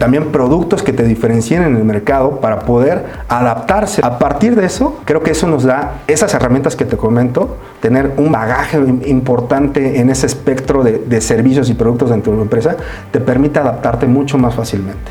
también productos que te diferencien en el mercado para poder adaptarse. A partir de eso, creo que eso nos da esas herramientas que te comento, tener un bagaje importante en ese espectro de, servicios y productos dentro de tu empresa, te permite adaptarte mucho más fácilmente.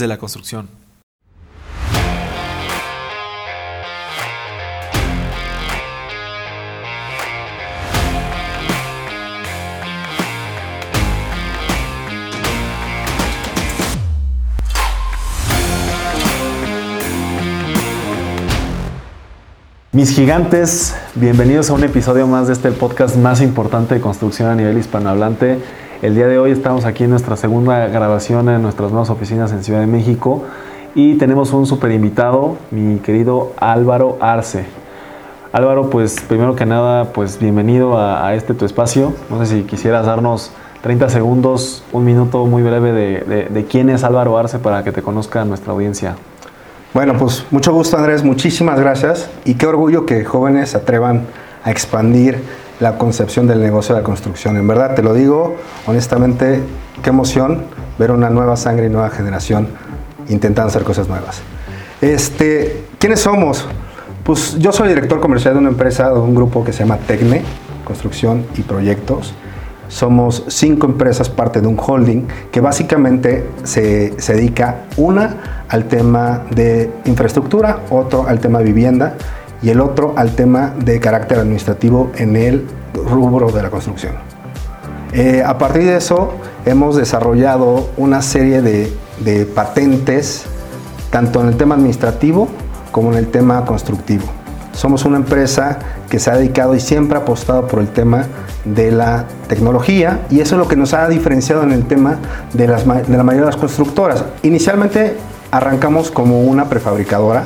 de la construcción. Mis gigantes, bienvenidos a un episodio más de este podcast más importante de construcción a nivel hispanohablante. El día de hoy estamos aquí en nuestra segunda grabación en nuestras nuevas oficinas en Ciudad de México y tenemos un super invitado, mi querido Álvaro Arce. Álvaro, pues primero que nada, pues bienvenido a, este tu espacio. No sé si quisieras darnos 30 segundos, un minuto muy breve de, de quién es Álvaro Arce para que te conozca nuestra audiencia. Bueno, pues mucho gusto Andrés, muchísimas gracias y qué orgullo que jóvenes se atrevan a expandir la concepción del negocio de la construcción. En verdad, te lo digo honestamente, qué emoción ver una nueva sangre y nueva generación intentando hacer cosas nuevas. Este, ¿Quiénes somos? Pues yo soy director comercial de una empresa, de un grupo que se llama Tecne, Construcción y Proyectos. Somos cinco empresas, parte de un holding, que básicamente se, se dedica, una, al tema de infraestructura, otro al tema de vivienda y el otro al tema de carácter administrativo en el rubro de la construcción. Eh, a partir de eso hemos desarrollado una serie de, de patentes, tanto en el tema administrativo como en el tema constructivo. Somos una empresa que se ha dedicado y siempre ha apostado por el tema de la tecnología y eso es lo que nos ha diferenciado en el tema de, las, de la mayoría de las constructoras. Inicialmente arrancamos como una prefabricadora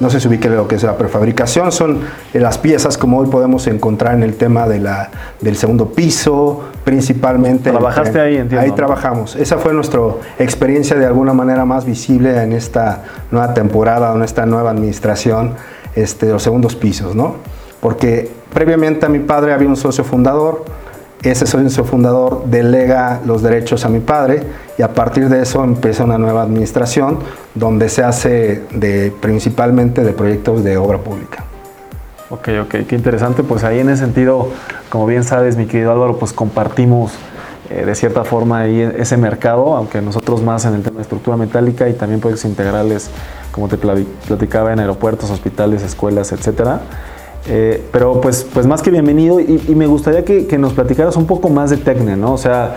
no sé si ubique lo que es la prefabricación, son eh, las piezas como hoy podemos encontrar en el tema de la, del segundo piso, principalmente. ¿Trabajaste ahí, entiendo? Ahí trabajamos. Esa fue nuestra experiencia de alguna manera más visible en esta nueva temporada, en esta nueva administración este, los segundos pisos, ¿no? Porque previamente a mi padre había un socio fundador, ese socio fundador delega los derechos a mi padre y a partir de eso empieza una nueva administración donde se hace de, principalmente de proyectos de obra pública. Ok, ok, qué interesante. Pues ahí en ese sentido, como bien sabes, mi querido Álvaro, pues compartimos eh, de cierta forma ahí ese mercado, aunque nosotros más en el tema de estructura metálica y también proyectos integrales, como te platicaba, en aeropuertos, hospitales, escuelas, etcétera. Eh, pero pues, pues más que bienvenido y, me gustaría que, que, nos platicaras un poco más de Tecne, ¿no? O sea,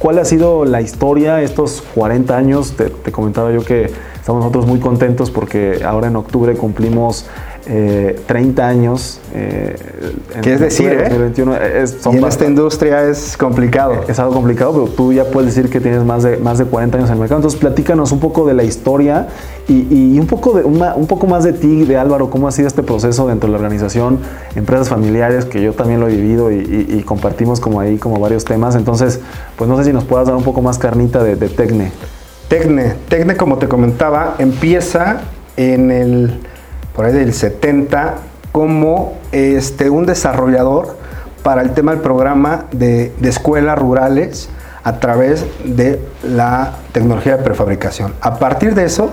¿cuál ha sido la historia estos 40 años? Te, comentaba yo que estamos nosotros muy contentos porque ahora en octubre cumplimos 30 eh, años. Eh, ¿Qué es decir? Eh? y en esta industria es complicado. Es algo complicado, pero tú ya puedes decir que tienes más de, más de 40 años en el mercado. Entonces, platícanos un poco de la historia y, un, poco de, un poco más de ti, de Álvaro, cómo ha sido este proceso dentro de la organización, empresas familiares, que yo también lo he vivido y, compartimos como ahí como varios temas. Entonces, pues no sé si nos puedas dar un poco más carnita de, de Tecne. Tecne, Tecne, como te comentaba, empieza en el por ahí del 70, como este, un desarrollador para el tema del programa de, escuelas rurales a través de la tecnología de prefabricación. A partir de eso,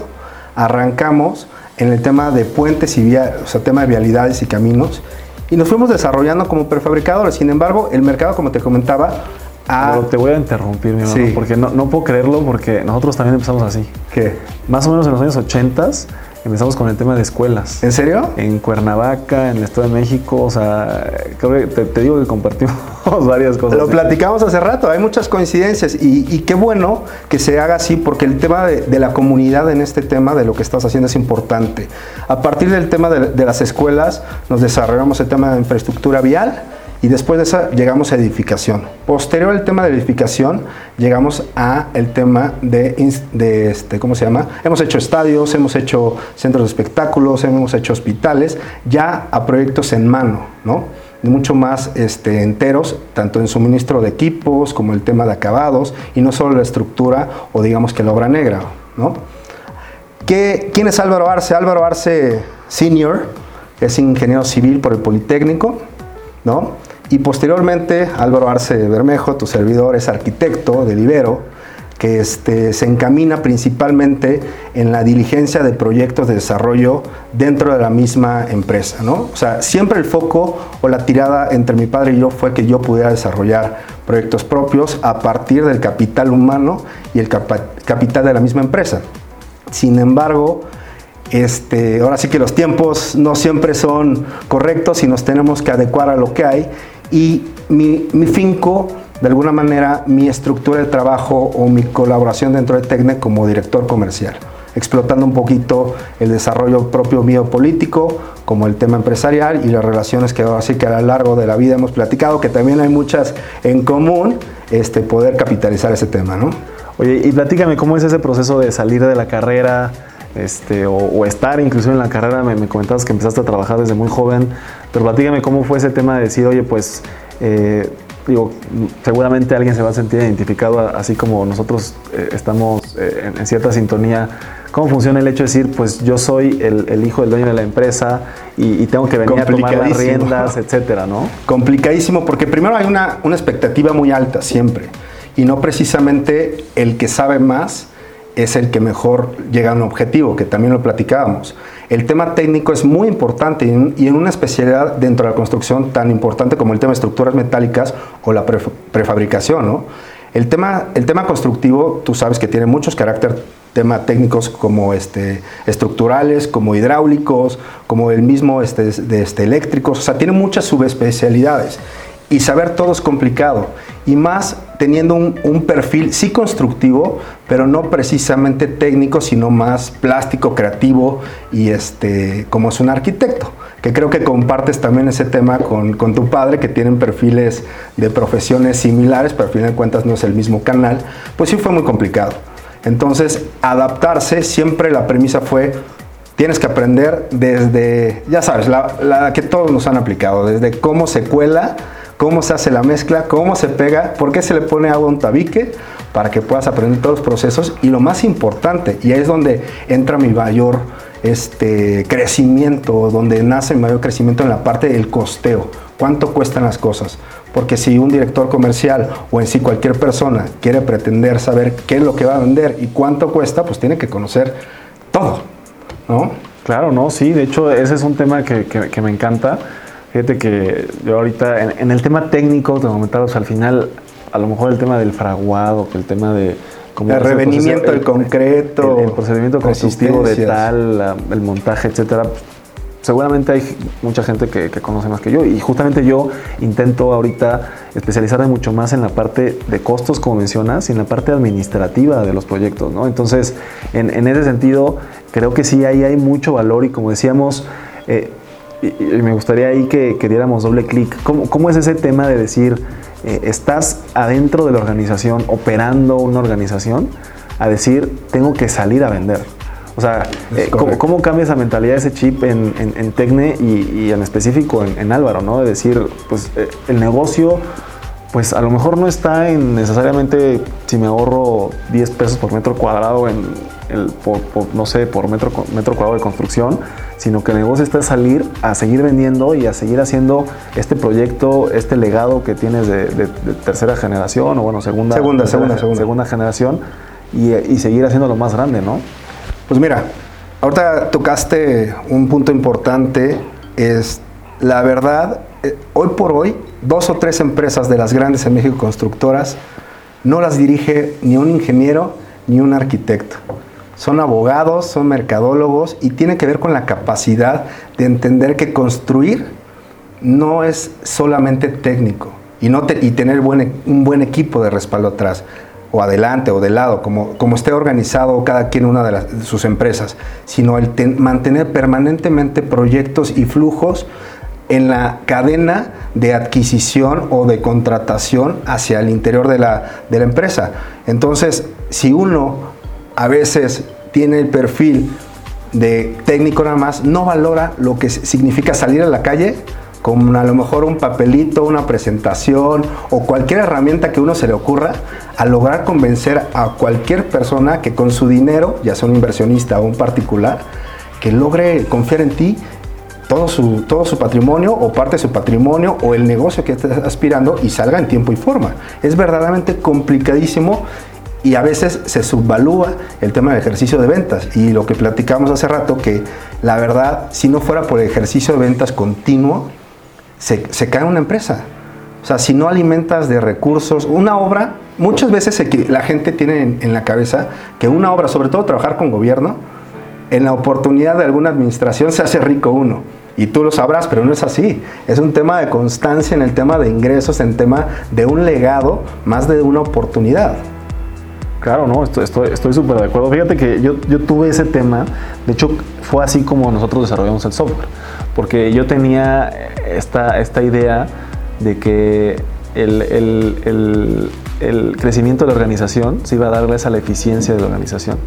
arrancamos en el tema de puentes y vía, o sea, tema de vialidades y caminos, y nos fuimos desarrollando como prefabricadores. Sin embargo, el mercado, como te comentaba, te voy a interrumpir, mi hermano, porque no, no, puedo creerlo, porque nosotros también empezamos así. ¿Qué? Más o menos en los años 80 Empezamos con el tema de escuelas. ¿En serio? En Cuernavaca, en el Estado de México, o sea, creo que te, digo que compartimos varias cosas. Lo platicamos hace rato, hay muchas coincidencias y, qué bueno que se haga así porque el tema de, la comunidad en este tema de lo que estás haciendo es importante. A partir del tema de, las escuelas nos desarrollamos el tema de infraestructura vial Y después de esa llegamos a edificación. Posterior al tema de edificación, llegamos a el tema de, de este, ¿cómo se llama? Hemos hecho estadios, hemos hecho centros de espectáculos, hemos hecho hospitales, ya a proyectos en mano, ¿no? mucho más este, enteros, tanto en suministro de equipos como el tema de acabados, y no solo la estructura o digamos que la obra negra, ¿no? ¿Qué, ¿Quién es Álvaro Arce? Álvaro Arce Senior es ingeniero civil por el Politécnico, ¿no? Y posteriormente Álvaro Arce Bermejo, tu servidor, es arquitecto del Ibero, que este, se encamina principalmente en la diligencia de proyectos de desarrollo dentro de la misma empresa. ¿no? O sea, siempre el foco o la tirada entre mi padre y yo fue que yo pudiera desarrollar proyectos propios a partir del capital humano y el capital de la misma empresa. Sin embargo, este, ahora sí que los tiempos no siempre son correctos y nos tenemos que adecuar a lo que hay. Y mi, finco de alguna manera mi estructura de trabajo o mi colaboración dentro de Tecne como director comercial, explotando un poquito el desarrollo propio mío político, como el tema empresarial y las relaciones que así que a lo largo de la vida hemos platicado, que también hay muchas en común, este, poder capitalizar ese tema, ¿no? Oye, y platícame, ¿cómo es ese proceso de salir de la carrera? Este, o, estar incluso en la carrera, me, me, comentabas que empezaste a trabajar desde muy joven, pero platícame cómo fue ese tema de decir, oye, pues eh, digo, seguramente alguien se va a sentir identificado, así como nosotros eh, estamos eh, en, cierta sintonía. ¿Cómo funciona el hecho de decir, pues yo soy el, hijo del dueño de la empresa y, tengo que venir a tomar las riendas, etcétera, ¿no? Complicadísimo, porque primero hay una, una expectativa muy alta siempre, y no precisamente el que sabe más es el que mejor llega a un objetivo, que también lo platicábamos. El tema técnico es muy importante y en una especialidad dentro de la construcción tan importante como el tema de estructuras metálicas o la prefabricación. El, tema, el tema constructivo, tú sabes que tiene muchos caracteres tema técnicos como este, estructurales, como hidráulicos, como el mismo este, de este, eléctricos, o sea, tiene muchas subespecialidades y saber todo es complicado. Y más teniendo un, perfil sí constructivo, pero no precisamente técnico, sino más plástico, creativo y este, como es un arquitecto. Que creo que compartes también ese tema con, con tu padre, que tienen perfiles de profesiones similares, pero al final de cuentas no es el mismo canal. Pues sí fue muy complicado. Entonces, adaptarse, siempre la premisa fue tienes que aprender desde, ya sabes, la, la, que todos nos han aplicado, desde cómo se cuela cómo se hace la mezcla, cómo se pega, por qué se le pone agua a un tabique, para que puedas aprender todos los procesos. Y lo más importante, y ahí es donde entra mi mayor este, crecimiento, donde nace mi mayor crecimiento en la parte del costeo. ¿Cuánto cuestan las cosas? Porque si un director comercial o en sí cualquier persona quiere pretender saber qué es lo que va a vender y cuánto cuesta, pues tiene que conocer todo, ¿no? Claro, no, sí, de hecho ese es un tema que, que me encanta Fíjate que yo ahorita, en, el tema técnico, te comentabas al final, a lo mejor el tema del fraguado, que el tema de... el revenimiento del concreto, el, procedimiento constructivo de tal, el montaje, etcétera. Seguramente hay mucha gente que, conoce más que yo y justamente yo intento ahorita especializarme mucho más en la parte de costos, como mencionas, y en la parte administrativa de los proyectos, ¿no? Entonces, en, ese sentido, creo que sí ahí hay mucho valor y como decíamos, eh, y, me gustaría ahí que, que diéramos doble clic. ¿Cómo, ¿Cómo, es ese tema de decir, eh, estás adentro de la organización, operando una organización, a decir, tengo que salir a vender? O sea, eh, ¿cómo, cambia esa mentalidad, ese chip en, en, Tecne y, en específico en, Álvaro, ¿no? De decir, pues eh, el negocio, pues a lo mejor no está en necesariamente si me ahorro 10 pesos por metro cuadrado en el, por, no sé, por metro, metro cuadrado de construcción, sino que el negocio está salir a seguir vendiendo y a seguir haciendo este proyecto, este legado que tienes de, tercera generación o bueno, segunda, segunda, segunda, segunda. generación y, seguir haciendo lo más grande, ¿no? Pues mira, ahorita tocaste un punto importante, es la verdad, eh, hoy por hoy, dos o tres empresas de las grandes en México constructoras no las dirige ni un ingeniero ni un arquitecto son abogados, son mercadólogos y tiene que ver con la capacidad de entender que construir no es solamente técnico y, no y tener un buen equipo de respaldo atrás o adelante o de lado, como, como esté organizado cada quien una de, sus empresas, sino el mantener permanentemente proyectos y flujos en la cadena de adquisición o de contratación hacia el interior de la, de la empresa. Entonces, si uno a veces tiene el perfil de técnico nada más, no valora lo que significa salir a la calle con a lo mejor un papelito, una presentación o cualquier herramienta que uno se le ocurra, a lograr convencer a cualquier persona que con su dinero, ya sea un inversionista o un particular, que logre confiar en ti todo su, todo su patrimonio o parte de su patrimonio o el negocio que esté aspirando y salga en tiempo y forma. Es verdaderamente complicadísimo y a veces se subvalúa el tema del ejercicio de ventas. Y lo que platicamos hace rato, que la verdad, si no fuera por el ejercicio de ventas continuo, se, cae una empresa. O sea, si no alimentas de recursos, una obra, muchas veces la gente tiene en, en la cabeza que una obra, sobre todo trabajar con gobierno, en la oportunidad de alguna administración se hace rico uno. Y tú lo sabrás, pero no es así. Es un tema de constancia en el tema de ingresos, en tema de un legado, más de una oportunidad. Claro, no, estoy súper de acuerdo. Fíjate que yo, yo tuve ese tema, de hecho fue así como nosotros desarrollamos el software, porque yo tenía esta, esta idea de que el, el, el, crecimiento de la organización se iba a darles a la eficiencia de la organización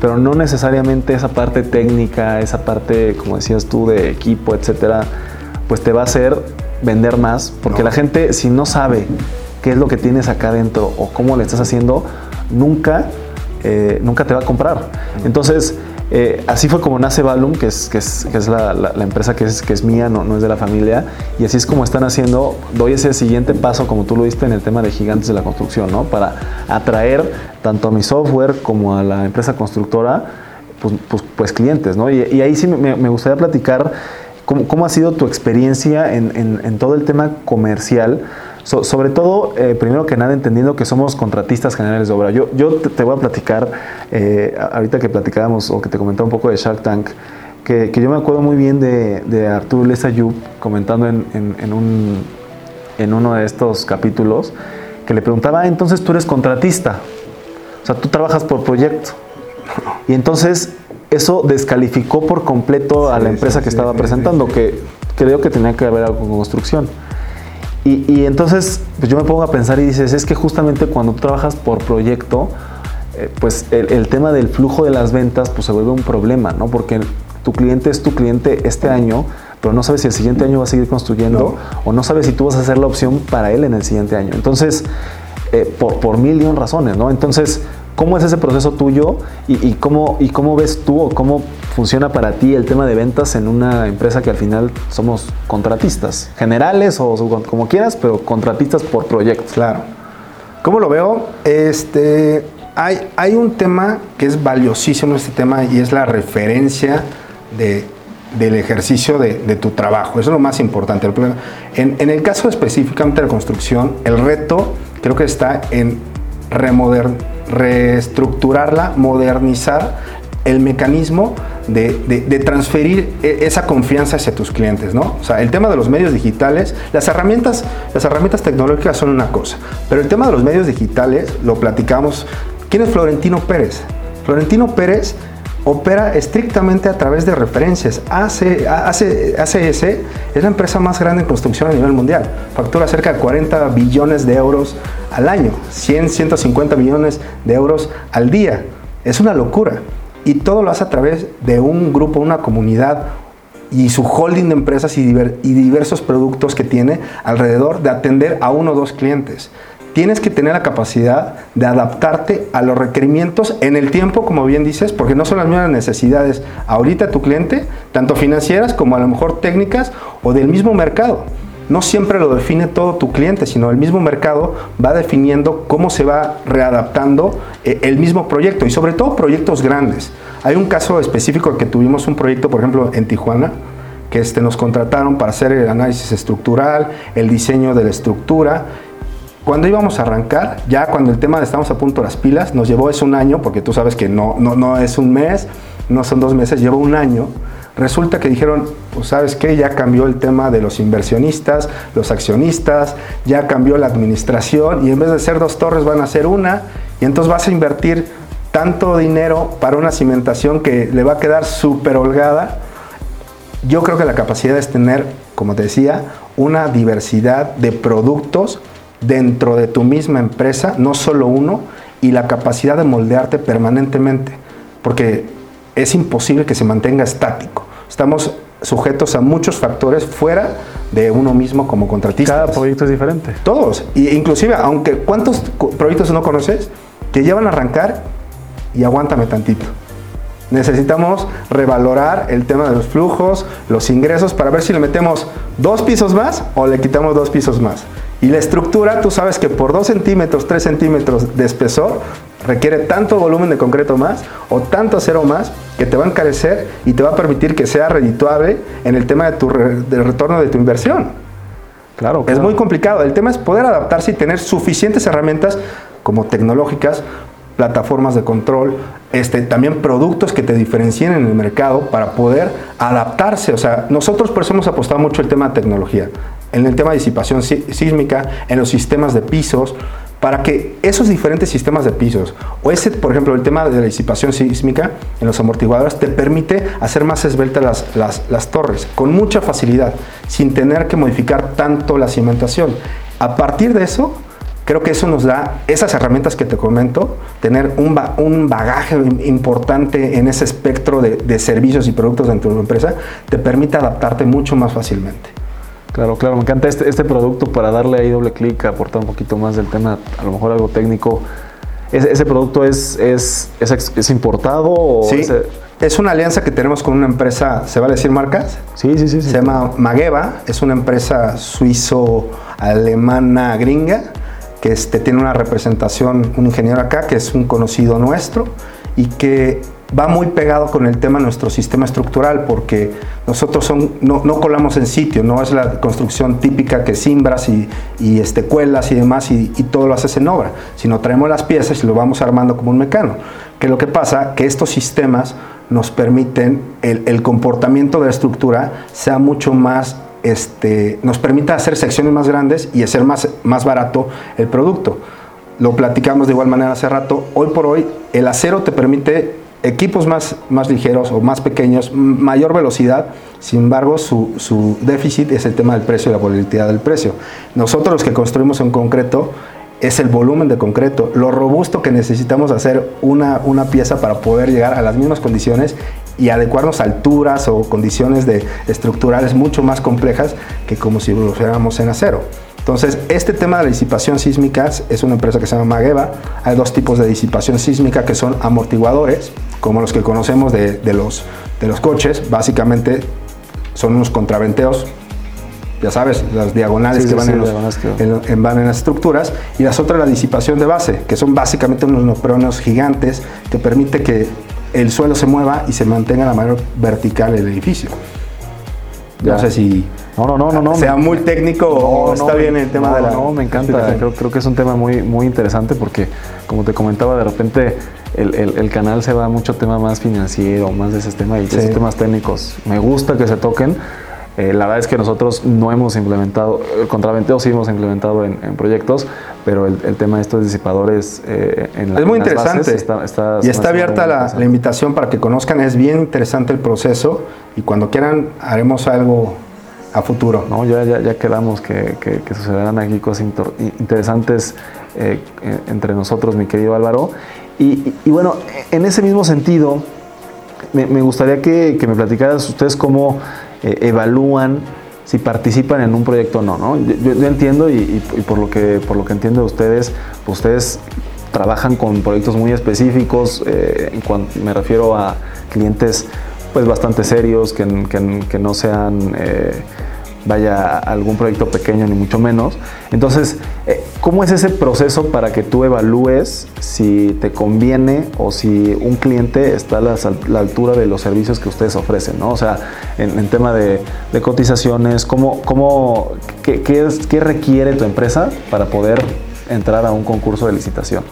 pero no necesariamente esa parte técnica, esa parte, como decías tú, de equipo, etcétera, pues te va a hacer vender más, porque la gente, si no sabe qué es lo que tienes acá adentro o cómo le estás haciendo, nunca, eh, nunca te va a comprar. Entonces, eh, así fue como nace Valum, que es, que es, la, empresa que es, que es mía, no, no, es de la familia, y así es como están haciendo, doy ese siguiente paso, como tú lo viste en el tema de gigantes de la construcción, ¿no? para atraer tanto a mi software como a la empresa constructora, pues, pues, pues clientes. ¿no? Y, ahí sí me, gustaría platicar cómo, cómo, ha sido tu experiencia en, en, en todo el tema comercial So, sobre todo, eh, primero que nada, entendiendo que somos contratistas generales de obra. Yo, yo te, te voy a platicar, eh, ahorita que platicábamos o que te comentaba un poco de Shark Tank, que, que yo me acuerdo muy bien de, de Arturo Lesayub comentando en, en, en, un, en uno de estos capítulos, que le preguntaba, ah, entonces tú eres contratista, o sea, tú trabajas por proyecto. Y entonces eso descalificó por completo a la empresa que estaba presentando, que creo que tenía que haber algo con construcción. Y, y, entonces pues yo me pongo a pensar y dices, es que justamente cuando tú trabajas por proyecto, eh, pues el, el, tema del flujo de las ventas pues se vuelve un problema, ¿no? Porque tu cliente es tu cliente este año, pero no sabes si el siguiente año va a seguir construyendo no. o no sabes si tú vas a ser la opción para él en el siguiente año. Entonces, eh, por, por mil y un razones, ¿no? Entonces, ¿cómo es ese proceso tuyo y, cómo, ves tú o cómo funciona para ti el tema de ventas en una empresa que al final somos contratistas, generales o como quieras, pero contratistas por proyectos. Claro. ¿Cómo lo veo? Este, hay, hay un tema que es valiosísimo este tema y es la referencia de, del ejercicio de, de, tu trabajo. Eso es lo más importante. En, en el caso específicamente de construcción, el reto creo que está en remodern, reestructurarla, modernizar el mecanismo de, de, transferir esa confianza hacia tus clientes, ¿no? O sea, el tema de los medios digitales, las herramientas, las herramientas tecnológicas son una cosa, pero el tema de los medios digitales lo platicamos. ¿Quién es Florentino Pérez? Florentino Pérez opera estrictamente a través de referencias. ACS es la empresa más grande en construcción a nivel mundial. Factura cerca de 40 billones de euros al año, 100, 150 millones de euros al día. Es una locura y todo lo hace a través de un grupo, una comunidad y su holding de empresas y, diver, y, diversos productos que tiene alrededor de atender a uno o dos clientes. Tienes que tener la capacidad de adaptarte a los requerimientos en el tiempo, como bien dices, porque no son las mismas necesidades ahorita tu cliente, tanto financieras como a lo mejor técnicas o del mismo mercado no siempre lo define todo tu cliente, sino el mismo mercado va definiendo cómo se va readaptando eh, el mismo proyecto y sobre todo proyectos grandes. Hay un caso específico que tuvimos un proyecto, por ejemplo, en Tijuana, que este, nos contrataron para hacer el análisis estructural, el diseño de la estructura. Cuando íbamos a arrancar, ya cuando el tema de estamos a punto de las pilas, nos llevó es un año, porque tú sabes que no, no, no es un mes, no son dos meses, llevó un año. Resulta que dijeron, pues sabes qué, ya cambió el tema de los inversionistas, los accionistas, ya cambió la administración y en vez de ser dos torres van a ser una. Y entonces vas a invertir tanto dinero para una cimentación que le va a quedar súper holgada. Yo creo que la capacidad es tener como te decía, una diversidad de productos dentro de tu misma empresa, no solo uno, y la capacidad de moldearte permanentemente, porque es imposible que se mantenga estático. Estamos sujetos a muchos factores fuera de uno mismo como contratista. Cada proyecto es diferente. Todos. Y inclusive, aunque ¿cuántos proyectos no conoces que llevan a arrancar y aguántame tantito? Necesitamos revalorar el tema de los flujos, los ingresos, para ver si le metemos dos pisos más o le quitamos dos pisos más. Y la estructura, tú sabes que por 2 centímetros, 3 centímetros de espesor, requiere tanto volumen de concreto más o tanto acero más que te va a encarecer y te va a permitir que sea redituable en el tema de tu del retorno de tu inversión. Claro, Es muy complicado. El tema es poder adaptarse y tener suficientes herramientas como tecnológicas, plataformas de control, este, también productos que te diferencien en el mercado para poder adaptarse. O sea, nosotros por eso hemos apostado mucho el tema de tecnología, en el tema de disipación sísmica, en los sistemas de pisos, para que esos diferentes sistemas de pisos, o ese, por ejemplo, el tema de la disipación sísmica en los amortiguadores, te permite hacer más esbeltas las, torres con mucha facilidad, sin tener que modificar tanto la cimentación. A partir de eso, creo que eso nos da esas herramientas que te comento, tener un, bagaje importante en ese espectro de, servicios y productos dentro de una empresa, te permite adaptarte mucho más fácilmente. Claro, claro, me encanta este, este producto para darle ahí doble clic, aportar un poquito más del tema, a lo mejor algo técnico. ¿Ese, ese producto es, es, es, importado? O sí, es una alianza que tenemos con una empresa, ¿se vale decir marcas? Sí, sí, sí. Se llama Mageva, es una empresa suizo-alemana gringa que este, tiene una representación, un ingeniero acá, que es un conocido nuestro y que va muy pegado con el tema de nuestro sistema estructural, porque nosotros son, no, colamos en sitio, no es la construcción típica que simbras y, y este, cuelas y demás y, todo lo haces en obra, sino traemos las piezas y lo vamos armando como un mecano. Que lo que pasa que estos sistemas nos permiten el, el comportamiento de la estructura sea mucho más este, nos permite hacer secciones más grandes y hacer más, más barato el producto. Lo platicamos de igual manera hace rato. Hoy por hoy el acero te permite equipos más, más ligeros o más pequeños, mayor velocidad, sin embargo su, su, déficit es el tema del precio y la volatilidad del precio. Nosotros los que construimos en concreto es el volumen de concreto, lo robusto que necesitamos hacer una, una pieza para poder llegar a las mismas condiciones y adecuarnos a alturas o condiciones de, estructurales mucho más complejas que como si lo fuéramos en acero. Entonces, este tema de la disipación sísmica es una empresa que se llama Mageva. Hay dos tipos de disipación sísmica que son amortiguadores, como los que conocemos de, los, de los coches. Básicamente son unos contraventeos, ya sabes, las diagonales que, van, en en, van, en las estructuras. Y las otras la disipación de base, que son básicamente unos neopronos gigantes que permite que el suelo se mueva y se mantenga la manera vertical el edificio. No sé si no, no, no, no, sea muy técnico o está bien el tema de la. No, me encanta. Creo, creo, que es un tema muy, muy interesante porque, como te comentaba, de repente el, el, canal se va a mucho tema más financiero, más de ese tema y de esos temas técnicos. Me gusta que se toquen eh, la verdad es que nosotros no hemos implementado, el contraventeo sí hemos implementado en, proyectos, pero el, tema de estos disipadores eh, en la, Es muy interesante. está, y está abierta la, invitación para que conozcan, es bien interesante el proceso y cuando quieran haremos algo a futuro. No, ya, ya, quedamos que, que, sucederán aquí cosas interesantes eh, entre nosotros, mi querido Álvaro. Y, bueno, en ese mismo sentido, me, gustaría que, me platicaras ustedes cómo eh, evalúan si participan en un proyecto o no, ¿no? Yo, entiendo y, por, lo que, por lo que entiendo de ustedes, pues ustedes trabajan con proyectos muy específicos, eh, en cuanto me refiero a clientes pues bastante serios, que, que, no sean... vaya algún proyecto pequeño, ni mucho menos. Entonces, eh, ¿cómo es ese proceso para que tú evalúes si te conviene o si un cliente está a la, altura de los servicios que ustedes ofrecen? ¿no? O sea, en, tema de, cotizaciones, ¿cómo, cómo, qué, qué, requiere tu empresa para poder entrar a un concurso de licitación?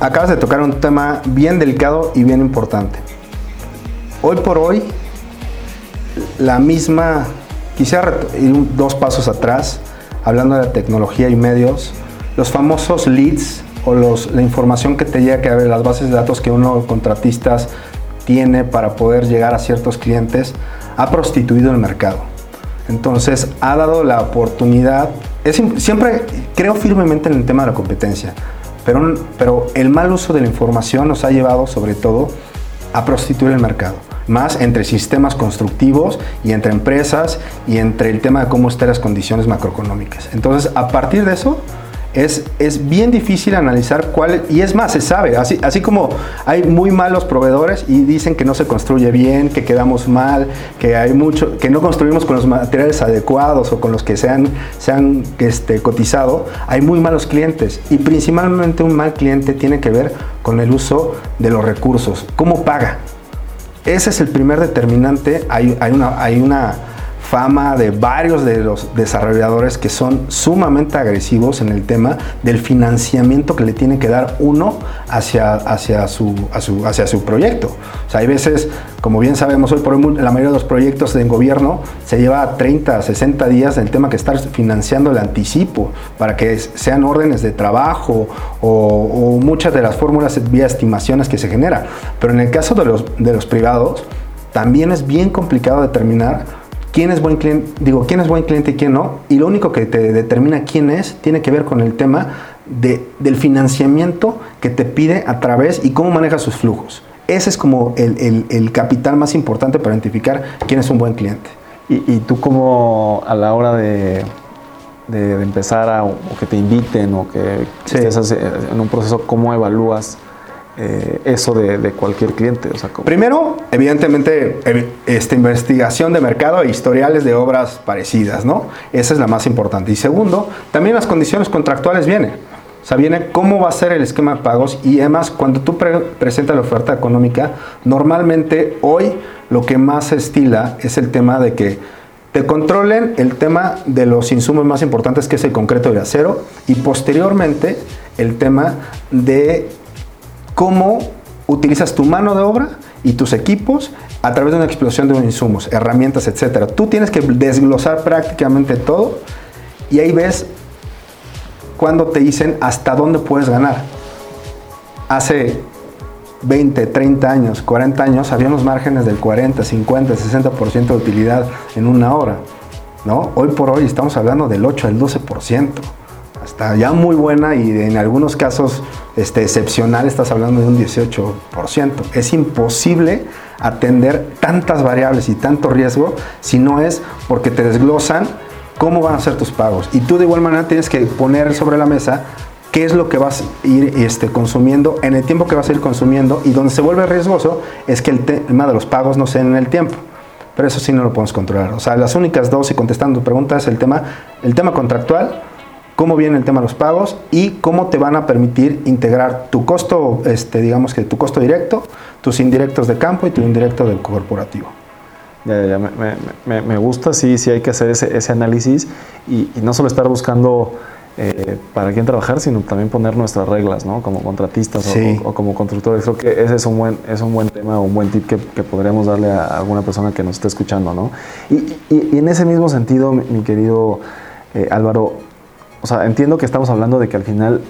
Acabas de tocar un tema bien delicado y bien importante. Hoy por hoy, la misma Quisiera ir dos pasos atrás, hablando de la tecnología y medios. Los famosos leads o los, la información que te llega, que a ver, las bases de datos que uno contratistas tiene para poder llegar a ciertos clientes, ha prostituido el mercado. Entonces ha dado la oportunidad, es, siempre creo firmemente en el tema de la competencia, pero, pero el mal uso de la información nos ha llevado sobre todo a prostituir el mercado más entre sistemas constructivos y entre empresas y entre el tema de cómo están las condiciones macroeconómicas. Entonces, a partir de eso, es, es, bien difícil analizar cuál, y es más, se sabe, así, así como hay muy malos proveedores y dicen que no se construye bien, que quedamos mal, que hay mucho, que no construimos con los materiales adecuados o con los que se han, este, cotizado, hay muy malos clientes y principalmente un mal cliente tiene que ver con el uso de los recursos, cómo paga. Ese es el primer determinante, hay, hay una, hay una fama de varios de los desarrolladores que son sumamente agresivos en el tema del financiamiento que le tiene que dar uno hacia, hacia, su, hacia su proyecto. O sea, hay veces, como bien sabemos hoy por hoy, la mayoría de los proyectos en gobierno se lleva 30, 60 días del tema que estar financiando el anticipo para que sean órdenes de trabajo o, muchas de las fórmulas vía estimaciones que se genera. Pero en el caso de los, de los privados, también es bien complicado determinar quién es buen cliente, digo, quién es buen cliente y quién no, y lo único que te determina quién es tiene que ver con el tema de, del financiamiento que te pide a través y cómo maneja sus flujos. Ese es como el, el, capital más importante para identificar quién es un buen cliente. Y, y tú como a la hora de, de, empezar a, o que te inviten o que estés en un proceso, ¿cómo evalúas? Eh, eso de, cualquier cliente? Primero, evidentemente, esta investigación de mercado e historiales de obras parecidas, ¿no? Esa es la más importante. Y segundo, también las condiciones contractuales vienen. O sea, viene cómo va a ser el esquema de pagos y además cuando tú presentas la oferta económica, normalmente hoy lo que más se estila es el tema de que te controlen el tema de los insumos más importantes que es el concreto y acero y posteriormente el tema de cómo utilizas tu mano de obra y tus equipos a través de una explosión de insumos, herramientas, etc. Tú tienes que desglosar prácticamente todo y ahí ves cuando te dicen hasta dónde puedes ganar. Hace 20, 30 años, 40 años, había unos márgenes del 40, 50, 60% de utilidad en una hora. ¿no? Hoy por hoy estamos hablando del 8 al 12% está ya muy buena y en algunos casos este, excepcional estás hablando de un 18%. Es imposible atender tantas variables y tanto riesgo si no es porque te desglosan cómo van a ser tus pagos. Y tú de igual manera tienes que poner sobre la mesa qué es lo que vas a ir este, consumiendo en el tiempo que vas a ir consumiendo y donde se vuelve riesgoso es que el tema de los pagos no sea en el tiempo. Pero eso sí no lo podemos controlar. O sea, las únicas dos, y contestando tu pregunta, es el tema, el tema contractual cómo viene el tema de los pagos y cómo te van a permitir integrar tu costo, este, digamos que tu costo directo, tus indirectos de campo y tu indirecto del corporativo. Ya, ya, me, gusta, sí, sí hay que hacer ese, análisis y, no solo estar buscando eh, para quién trabajar, sino también poner nuestras reglas, ¿no? Como contratistas o, como constructores. Creo que ese es un buen, es un buen tema, un buen tip que, podríamos darle a alguna persona que nos esté escuchando, ¿no? Y, en ese mismo sentido, mi, querido eh, Álvaro, o sea, entiendo que estamos hablando de que al final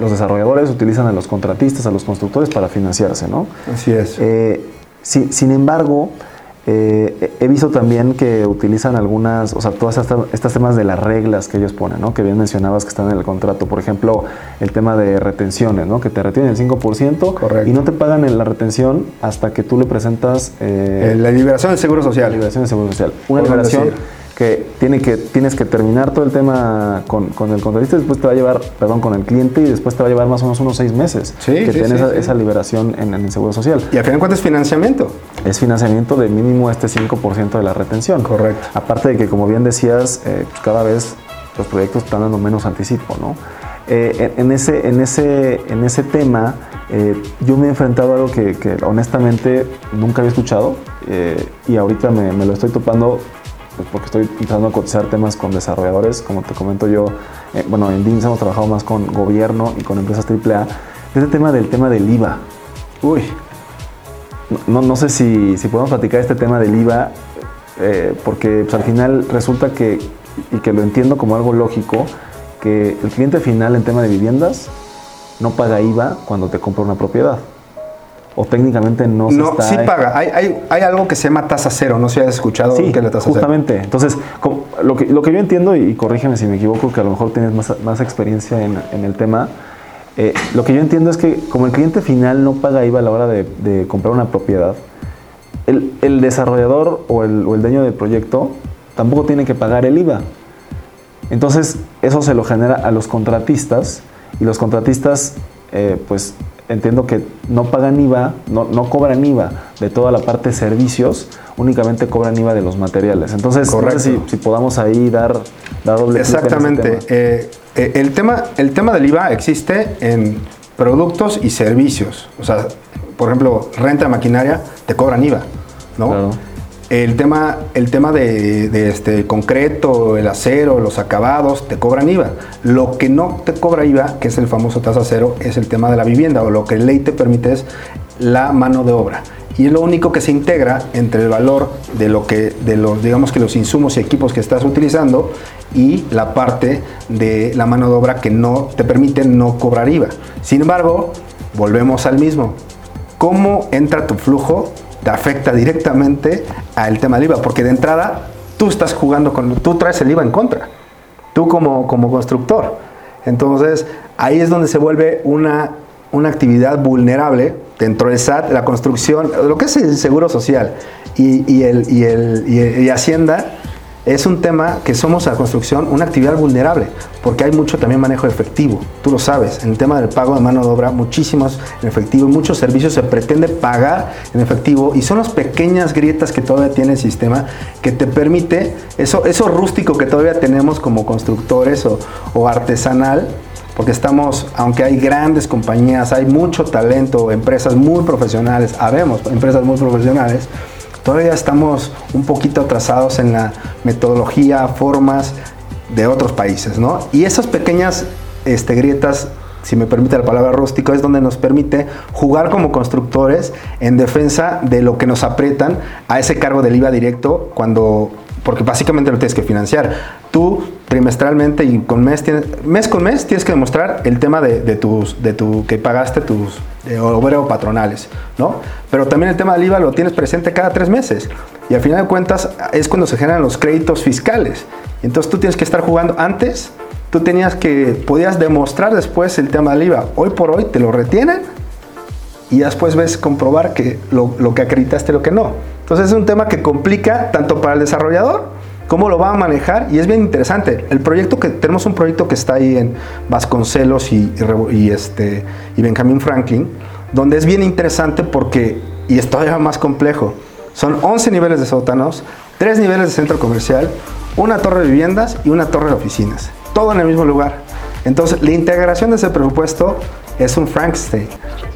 los desarrolladores utilizan a los contratistas, a los constructores para financiarse, ¿no? Así es. Eh, sin embargo, eh, he visto también que utilizan algunas, o sea, todas estas, temas de las reglas que ellos ponen, ¿no? Que bien mencionabas que están en el contrato. Por ejemplo, el tema de retenciones, ¿no? Que te retienen el 5% Correcto. y no te pagan en la retención hasta que tú le presentas... Eh, la liberación del Seguro Social. La liberación del Seguro Social. Una liberación que, tiene que tienes que terminar todo el tema con, con, el contratista, después te va a llevar, perdón, con el cliente y después te va a llevar más o menos unos seis meses que tienes esa, liberación en, el Seguro Social. ¿Y al final cuánto es financiamiento? Es financiamiento de mínimo este 5% de la retención. Correcto. Aparte de que, como bien decías, eh, pues cada vez los proyectos están dando menos anticipo, ¿no? Eh, en, ese, en, ese, en ese tema, eh, yo me he enfrentado a algo que, honestamente nunca había escuchado y ahorita me, me, lo estoy topando pues, porque estoy empezando a cotizar temas con desarrolladores, como te comento yo, eh, bueno, en DIMS hemos trabajado más con gobierno y con empresas AAA, este tema del tema del IVA. Uy. No, no sé si, si podemos platicar este tema del IVA, eh, porque pues, al final resulta que, y que lo entiendo como algo lógico, que el cliente final en tema de viviendas no paga IVA cuando te compra una propiedad. O técnicamente no se No, está... sí paga. Hay, hay, hay algo que se llama tasa cero. No sé si has escuchado Sí, que es la tasa justamente. Entonces, lo que, lo que yo entiendo, y corrígeme si me equivoco, que a lo mejor tienes más, más experiencia en, en el tema, eh, lo que yo entiendo es que como el cliente final no paga IVA a la hora de, de comprar una propiedad, el, el desarrollador o el, o el dueño del proyecto tampoco tiene que pagar el IVA. Entonces, eso se lo genera a los contratistas y los contratistas, eh, pues entiendo que no pagan IVA, no, no cobran IVA de toda la parte de servicios, únicamente cobran IVA de los materiales. Entonces, Correcto. no sé si, si podamos ahí dar, dar doble Exactamente. tema. Eh, eh, el, tema, el tema del IVA existe en productos y servicios. O sea, por ejemplo, renta de maquinaria, te cobran IVA, ¿no? Claro. El tema, el tema de, este concreto, el acero, los acabados, te cobran IVA. Lo que no te cobra IVA, que es el famoso tasa cero, es el tema de la vivienda, o lo que ley te permite es la mano de obra. Y es lo único que se integra entre el valor de lo que, de los, digamos que los insumos y equipos que estás utilizando y la parte de la mano de obra que no te permite no cobrar IVA. Sin embargo, volvemos al mismo. ¿Cómo entra tu flujo? Afecta directamente al tema del IVA, porque de entrada tú estás jugando con, tú traes el IVA en contra, tú como, como constructor. Entonces, ahí es donde se vuelve una, una actividad vulnerable dentro del SAT, la construcción, lo que es el seguro social y el, y, el, y el- y Hacienda, es un tema que somos a la construcción una actividad vulnerable, porque hay mucho también manejo de efectivo, tú lo sabes, en el tema del pago de mano de obra, muchísimos en efectivo, muchos servicios se pretende pagar en efectivo y son las pequeñas grietas que todavía tiene el sistema que te permite, eso, eso rústico que todavía tenemos como constructores o, o artesanal, porque estamos, aunque hay grandes compañías, hay mucho talento, empresas muy profesionales, habemos empresas muy profesionales, todavía estamos un poquito atrasados en la metodología, formas de otros países, ¿no? Y esas pequeñas este, grietas, si me permite la palabra rústico, es donde nos permite jugar como constructores en defensa de lo que nos aprietan a ese cargo del IVA directo cuando porque básicamente lo tienes que financiar. Tú trimestralmente y con mes, mes con mes tienes que demostrar el tema de, de tus, de tu, que pagaste tus eh, obrero patronales, ¿no? Pero también el tema del IVA lo tienes presente cada tres meses. Y al final de cuentas es cuando se generan los créditos fiscales. Entonces tú tienes que estar jugando antes, tú tenías que, podías demostrar después el tema del IVA. Hoy por hoy te lo retienen y después ves comprobar que lo, lo que acreditaste lo que no. Entonces es un tema que complica tanto para el desarrollador cómo lo va a manejar y es bien interesante. El proyecto que tenemos un proyecto que está ahí en Vasconcelos y, y y este y Benjamin Franklin, donde es bien interesante porque y es todavía más complejo. Son 11 niveles de sótanos, 3 niveles de centro comercial, una torre de viviendas y una torre de oficinas, todo en el mismo lugar. Entonces, la integración de ese presupuesto es un Frankenstein,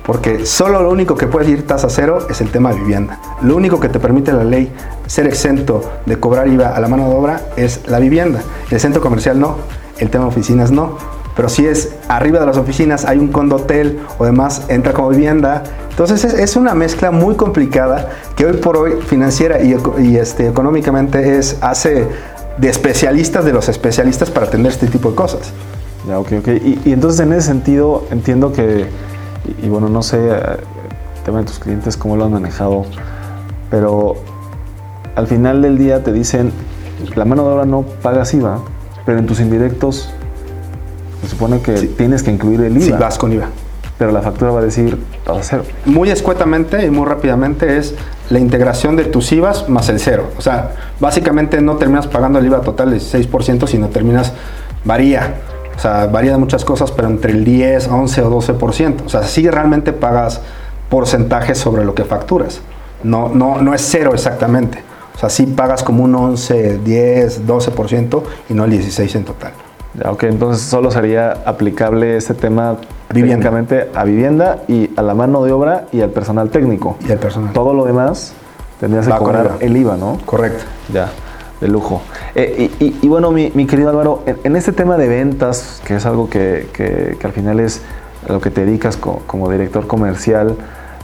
porque solo lo único que puede ir tasa cero es el tema de vivienda. Lo único que te permite la ley ser exento de cobrar IVA a la mano de obra es la vivienda. El centro comercial no, el tema de oficinas no. Pero si es arriba de las oficinas, hay un condotel o demás, entra como vivienda. Entonces es, una mezcla muy complicada que hoy por hoy financiera y, y, este, económicamente es, hace de especialistas de los especialistas para atender este tipo de cosas. Ya, ok, ok. Y, y entonces en ese sentido entiendo que, y, y bueno, no sé, eh, el tema de tus clientes, cómo lo han manejado, pero al final del día te dicen, la mano de obra no pagas IVA, pero en tus indirectos se supone que tienes que incluir el IVA, Si vas con IVA. pero la factura va a decir tasa cero. muy escuetamente y muy rápidamente es la integración de tus IVAs más el cero. O sea, básicamente no terminas pagando el IVA total de 6%, sino terminas, varía. O sea, varía de muchas cosas, pero entre el 10, 11 o 12%. O sea, sí realmente pagas porcentajes sobre lo que facturas. No, no, no es cero exactamente. O sea, sí pagas como un 11, 10, 12% y no el 16 en total. Ya, ok, entonces solo sería aplicable este tema Vivienda. a vivienda y a la mano de obra y al personal técnico. Y el personal. Todo lo demás tendrías que cobrar el IVA, ¿no? Correcto. Ya, de lujo. Eh, y, bueno, mi, querido Álvaro, en, este tema de ventas, que es algo que, que- al final es lo que te dedicas co- como director comercial,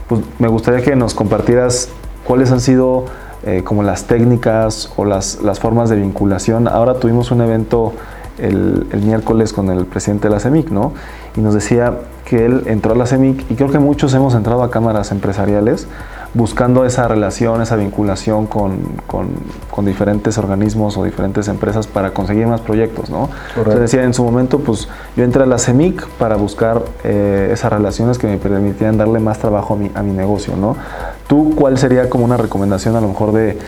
pues me gustaría que nos compartieras cuáles han sido eh, como las técnicas o las, las formas de vinculación. Ahora tuvimos un evento el, miércoles con el presidente de la CEMIC, ¿no? y nos decía que él entró a la CEMIC y creo que muchos hemos entrado a cámaras empresariales buscando esa relación, esa vinculación con, diferentes organismos o diferentes empresas para conseguir más proyectos, ¿no? Entonces decía, en su momento, pues yo entré a la CEMIC para buscar eh, esas relaciones que me permitían darle más trabajo a mi, a mi negocio, ¿no? ¿Tú cuál sería como una recomendación a lo mejor de,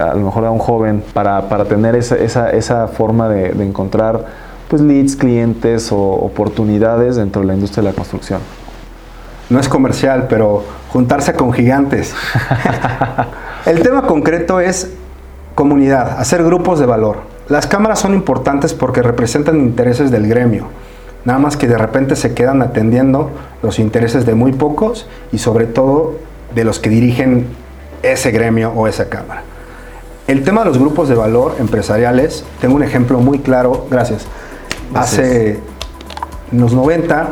a lo mejor a un joven para, tener esa, esa, esa forma de, de encontrar pues leads, clientes o oportunidades dentro de la industria de la construcción? No es comercial, pero juntarse con gigantes. El tema concreto es comunidad, hacer grupos de valor. Las cámaras son importantes porque representan intereses del gremio, nada más que de repente se quedan atendiendo los intereses de muy pocos y sobre todo de los que dirigen ese gremio o esa cámara. El tema de los grupos de valor empresariales, tengo un ejemplo muy claro, gracias. Hace los 90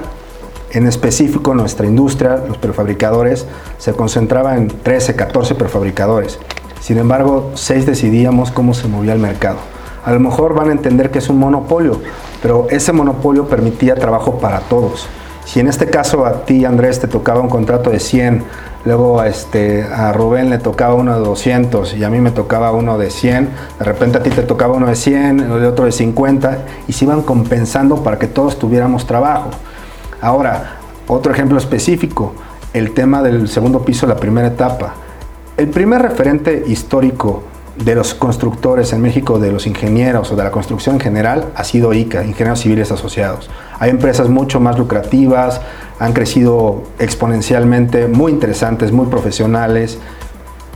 en específico, nuestra industria, los prefabricadores, se concentraba en 13, 14 prefabricadores. Sin embargo, 6 decidíamos cómo se movía el mercado. A lo mejor van a entender que es un monopolio, pero ese monopolio permitía trabajo para todos. Si en este caso a ti, Andrés, te tocaba un contrato de 100, luego a, este, a Rubén le tocaba uno de 200 y a mí me tocaba uno de 100, de repente a ti te tocaba uno de 100, el otro de 50 y se iban compensando para que todos tuviéramos trabajo. Ahora, otro ejemplo específico, el tema del segundo piso, la primera etapa. El primer referente histórico de los constructores en México, de los ingenieros o de la construcción en general, ha sido ICA, Ingenieros Civiles Asociados. Hay empresas mucho más lucrativas, han crecido exponencialmente, muy interesantes, muy profesionales,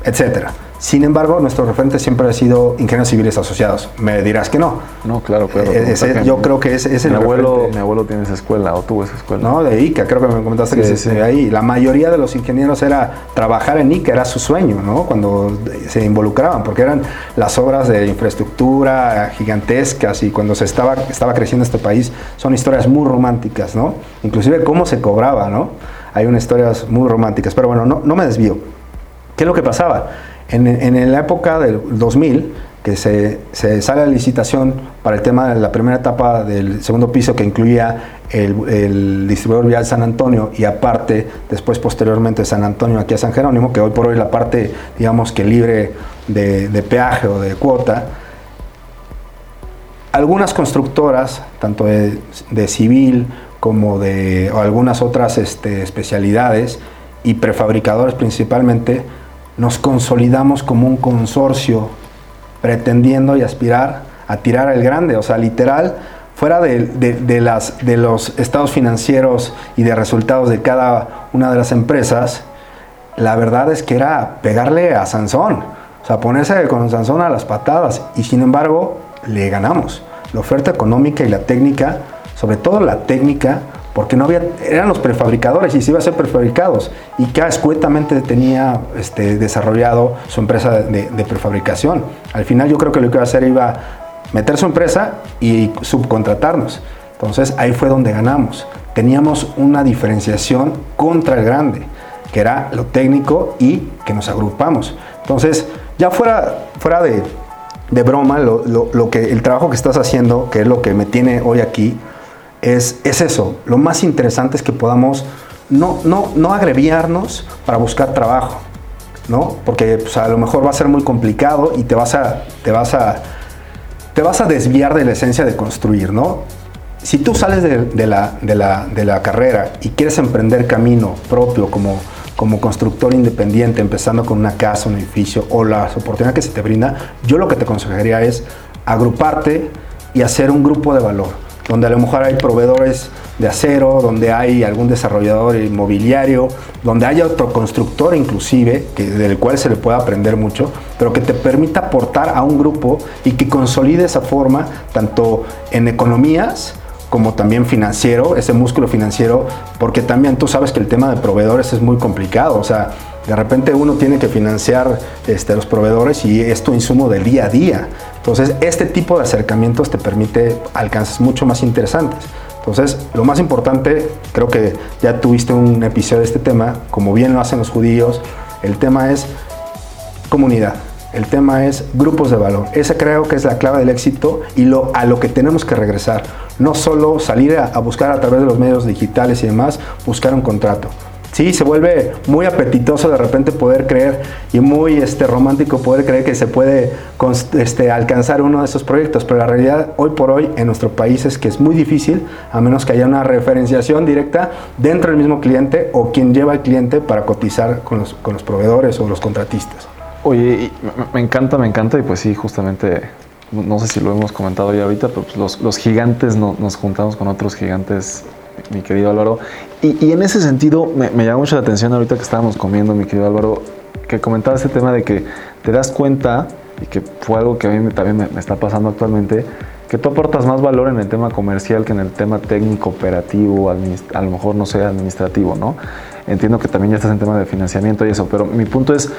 etcétera. Sin embargo, nuestro referente siempre ha sido ingenieros civiles asociados. Me dirás que no. No, claro, claro. Eh, yo creo que es, es mi abuelo, Mi abuelo tiene esa escuela o tuvo esa escuela. No, de ICA, creo que me comentaste que sí, ahí. La mayoría de los ingenieros era trabajar en ICA, era su sueño, ¿no? Cuando se involucraban, porque eran las obras de infraestructura gigantescas y cuando se estaba, estaba creciendo este país, son historias muy románticas, ¿no? Inclusive cómo se cobraba, ¿no? Hay unas historias muy románticas. Pero bueno, no, no me desvío. ¿Qué es lo que pasaba? En, la época del 2000, que se, sale a licitación para el tema de la primera etapa del segundo piso que incluía el, distribuidor vial San Antonio y aparte después posteriormente San Antonio aquí a San Jerónimo, que hoy por hoy la parte digamos que libre de, peaje o de cuota, algunas constructoras, tanto de, civil como de algunas otras este, especialidades y prefabricadores principalmente, nos consolidamos como un consorcio pretendiendo y aspirar a tirar al grande, o sea, literal, fuera de, las, de los estados financieros y de resultados de cada una de las empresas, la verdad es que era pegarle a Sansón, o sea, ponerse con Sansón a las patadas, y sin embargo, le ganamos. La oferta económica y la técnica, sobre todo la técnica, porque no había, eran los prefabricadores y se iba a ser prefabricados. Y cada escuetamente tenía este, desarrollado su empresa de, prefabricación. Al final yo creo que lo que iba a hacer iba meter su empresa y subcontratarnos. Entonces ahí fue donde ganamos. Teníamos una diferenciación contra el grande, que era lo técnico y que nos agrupamos. Entonces, ya fuera, fuera de, de broma, lo, lo que, el trabajo que estás haciendo, que es lo que me tiene hoy aquí, es, eso. Lo más interesante es que podamos no, no, no agreviarnos para buscar trabajo, ¿no? Porque pues, a lo mejor va a ser muy complicado y te vas a, te vas a, te vas a desviar de la esencia de construir, ¿no? Si tú sales de, la, de, la, carrera y quieres emprender camino propio como, como constructor independiente, empezando con una casa, un edificio o las oportunidades que se te brinda, yo lo que te aconsejaría es agruparte y hacer un grupo de valor donde a lo mejor hay proveedores de acero, donde hay algún desarrollador inmobiliario, donde haya otro constructor inclusive, que, del cual se le pueda aprender mucho, pero que te permita aportar a un grupo y que consolide esa forma tanto en economías como también financiero, ese músculo financiero, porque también tú sabes que el tema de proveedores es muy complicado, o sea, de repente uno tiene que financiar este, los proveedores y es tu insumo del día a día. Entonces, este tipo de acercamientos te permite alcances mucho más interesantes. Entonces, lo más importante, creo que ya tuviste un episodio de este tema, como bien lo hacen los judíos, el tema es comunidad. El tema es grupos de valor. Esa creo que es la clave del éxito y a lo que tenemos que regresar. No solo salir a buscar a través de los medios digitales y demás, buscar un contrato. Sí, se vuelve muy apetitoso de repente poder creer y muy este, romántico poder creer que se puede este, alcanzar uno de esos proyectos, pero la realidad hoy por hoy en nuestro país es que es muy difícil, a menos que haya una referenciación directa dentro del mismo cliente o quien lleva al cliente para cotizar con los, con los proveedores o los contratistas. Oye, me encanta, me encanta y pues sí, justamente, no sé si lo hemos comentado ya ahorita, pero pues los, los, gigantes nos juntamos con otros gigantes mi querido Álvaro. Y, en ese sentido, me, me, llama mucho la atención ahorita que estábamos comiendo, mi querido Álvaro, que comentaba este tema de que te das cuenta, y que fue algo que a mí también me, está pasando actualmente, que tú aportas más valor en el tema comercial que en el tema técnico, operativo, a lo mejor no sea administrativo, ¿no? Entiendo que también ya estás en tema de financiamiento y eso, pero mi punto es,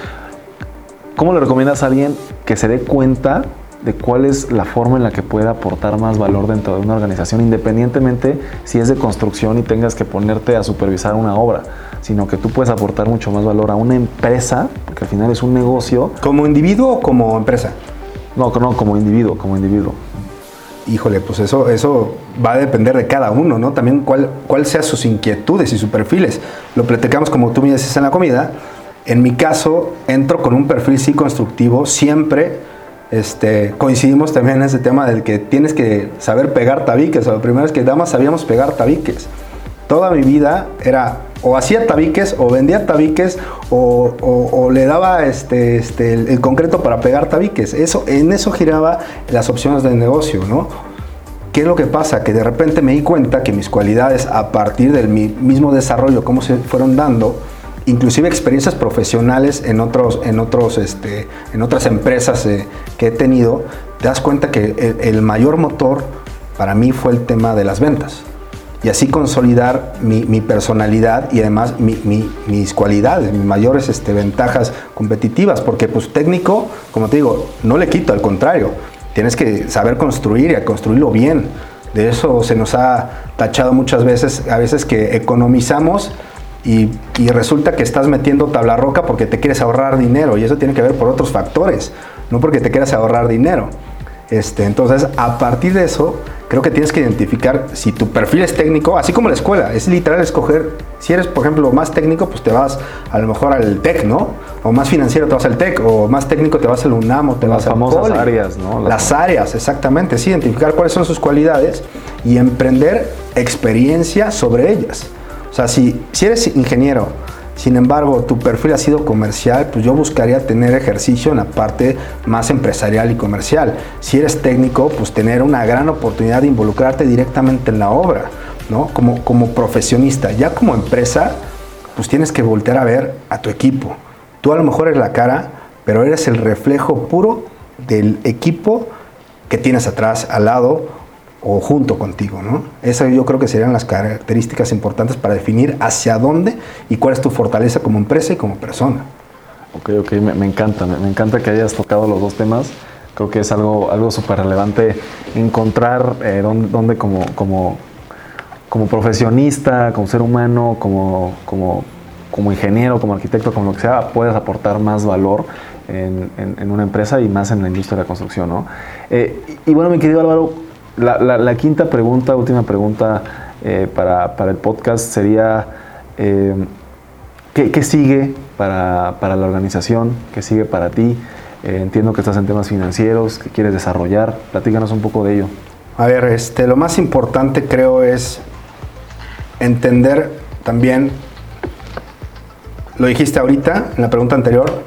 ¿cómo le recomiendas a alguien que se dé cuenta de cuál es la forma en la que puede aportar más valor dentro de una organización, independientemente si es de construcción y tengas que ponerte a supervisar una obra, sino que tú puedes aportar mucho más valor a una empresa, porque al final es un negocio. ¿Como individuo o como empresa? No, no, como individuo, como individuo. Híjole, pues eso, eso va a depender de cada uno, ¿no? También cuál, cuál sean sus inquietudes y sus perfiles. Lo platicamos como tú me dices en la comida. En mi caso, entro con un perfil sí constructivo, siempre este, coincidimos también en ese tema del que tienes que saber pegar tabiques. O lo primero es que damas sabíamos pegar tabiques. Toda mi vida era o hacía tabiques o vendía tabiques o, le daba este, este, el, concreto para pegar tabiques. Eso, en eso giraba las opciones del negocio, ¿no? ¿Qué es lo que pasa? Que de repente me di cuenta que mis cualidades a partir del mismo desarrollo, cómo se fueron dando, inclusive experiencias profesionales en, otros, en, otros, este, en otras empresas eh, que he tenido, te das cuenta que el, mayor motor para mí fue el tema de las ventas. Y así consolidar mi, personalidad y además mis cualidades, mis mayores este, ventajas competitivas. Porque pues técnico, como te digo, no le quito, al contrario. Tienes que saber construir y construirlo bien. De eso se nos ha tachado muchas veces, a veces que economizamos y, resulta que estás metiendo tabla roca porque te quieres ahorrar dinero y eso tiene que ver por otros factores, no porque te quieras ahorrar dinero. Este, entonces, a partir de eso, creo que tienes que identificar si tu perfil es técnico, así como la escuela, es literal escoger, si eres, por ejemplo, más técnico, pues te vas a lo mejor al TEC, ¿no? O más financiero te vas al TEC, o más técnico te vas al UNAM o te vas al famosas áreas, ¿no? Las, Las áreas, exactamente, sí, identificar cuáles son sus cualidades y emprender experiencia sobre ellas. O sea, si, si eres ingeniero, sin embargo, tu perfil ha sido comercial, pues yo buscaría tener ejercicio en la parte más empresarial y comercial. Si eres técnico, pues tener una gran oportunidad de involucrarte directamente en la obra, ¿no? Como, como profesionista. Ya como empresa, pues tienes que voltear a ver a tu equipo. Tú a lo mejor eres la cara, pero eres el reflejo puro del equipo que tienes atrás, al lado o junto contigo, ¿no? Esas yo creo que serían las características importantes para definir hacia dónde y cuál es tu fortaleza como empresa y como persona. Ok, ok, me, encanta, me, encanta que hayas tocado los dos temas. Creo que es algo, algo súper relevante encontrar eh, dónde, como, como, como profesionista, como ser humano, como, como, como ingeniero, como arquitecto, como lo que sea, puedes aportar más valor en, en, una empresa y más en la industria de la construcción, ¿no? Eh, y bueno, mi querido Álvaro, la, quinta pregunta, última pregunta eh, para, el podcast sería, eh, ¿qué, sigue para, la organización? ¿Qué sigue para ti? Eh, entiendo que estás en temas financieros, que quieres desarrollar. Platícanos un poco de ello. A ver, este, lo más importante creo es entender también, lo dijiste ahorita en la pregunta anterior,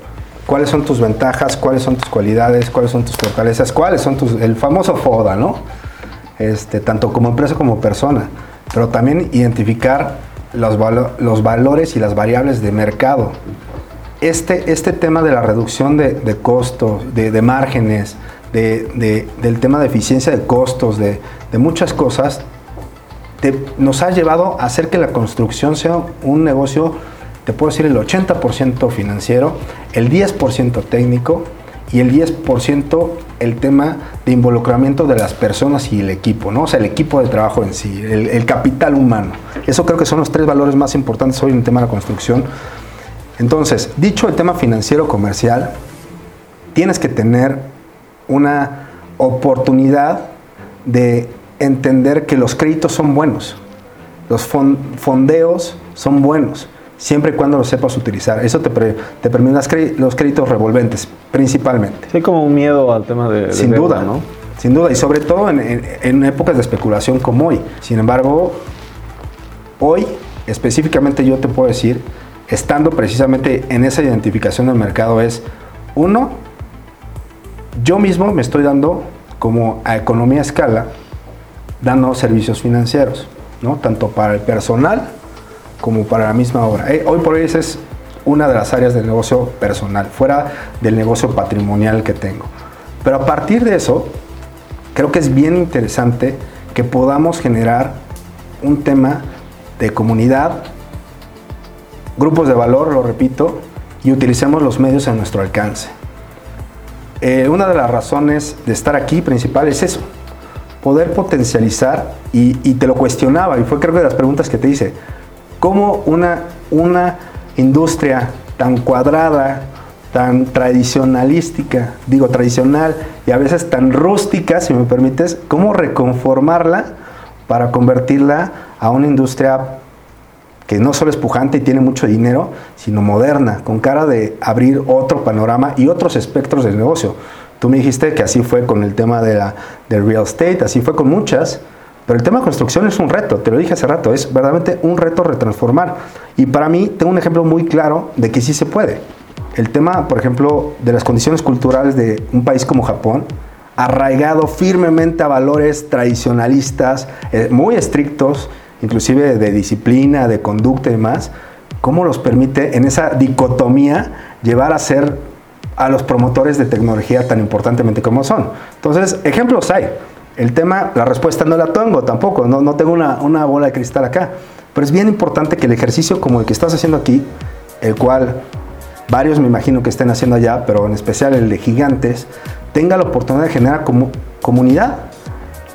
cuáles son tus ventajas, cuáles son tus cualidades, cuáles son tus fortalezas, cuáles son tus, el famoso FODA, ¿no? Este, tanto como empresa como persona, pero también identificar los, los valores y las variables de mercado. Este, este tema de la reducción de, costos, de, márgenes, del tema de eficiencia de costos, de, muchas cosas, nos ha llevado a hacer que la construcción sea un negocio, te puedo decir, el 80% financiero, el 10% técnico y el 10% el tema de involucramiento de las personas y el equipo, ¿no? O sea, el equipo de trabajo en sí, el, capital humano. Eso creo que son los tres valores más importantes hoy en el tema de la construcción. Entonces, dicho el tema financiero comercial, tienes que tener una oportunidad de entender que los créditos son buenos, los fondeos son buenos, siempre y cuando los sepas utilizar. Eso te, te permite los créditos revolventes, principalmente. Sí, como un miedo al tema de... Sin duda, ¿no? Sin duda, y sobre todo en, épocas de especulación como hoy. Sin embargo, hoy específicamente yo te puedo decir, estando precisamente en esa identificación del mercado, es, uno, yo mismo me estoy dando como a economía a escala, dando servicios financieros, ¿no? tanto para el personal como para la misma obra. Eh, hoy por hoy esa es una de las áreas del negocio personal, fuera del negocio patrimonial que tengo. Pero a partir de eso, creo que es bien interesante que podamos generar un tema de comunidad, grupos de valor, lo repito, y utilicemos los medios a nuestro alcance. Eh, una de las razones de estar aquí principal es eso, poder potencializar, y, te lo cuestionaba, y fue creo que de las preguntas que te hice, cómo una, una industria tan cuadrada, tan tradicionalística, digo tradicional, y a veces tan rústica, si me permites, cómo reconformarla para convertirla a una industria que no solo es pujante y tiene mucho dinero, sino moderna, con cara de abrir otro panorama y otros espectros del negocio. Tú me dijiste que así fue con el tema de la, del real estate, así fue con muchas, pero el tema de construcción es un reto, te lo dije hace rato, es verdaderamente un reto retransformar. Y para mí tengo un ejemplo muy claro de que sí se puede. El tema, por ejemplo, de las condiciones culturales de un país como Japón, arraigado firmemente a valores tradicionalistas, eh, muy estrictos, inclusive de disciplina, de conducta y demás, ¿cómo los permite en esa dicotomía llevar a ser a los promotores de tecnología tan importantemente como son? Entonces, ejemplos hay. El tema, la respuesta no la tengo tampoco, no, no tengo una, una bola de cristal acá, pero es bien importante que el ejercicio como el que estás haciendo aquí, el cual varios me imagino que estén haciendo allá, pero en especial el de gigantes, tenga la oportunidad de generar como comunidad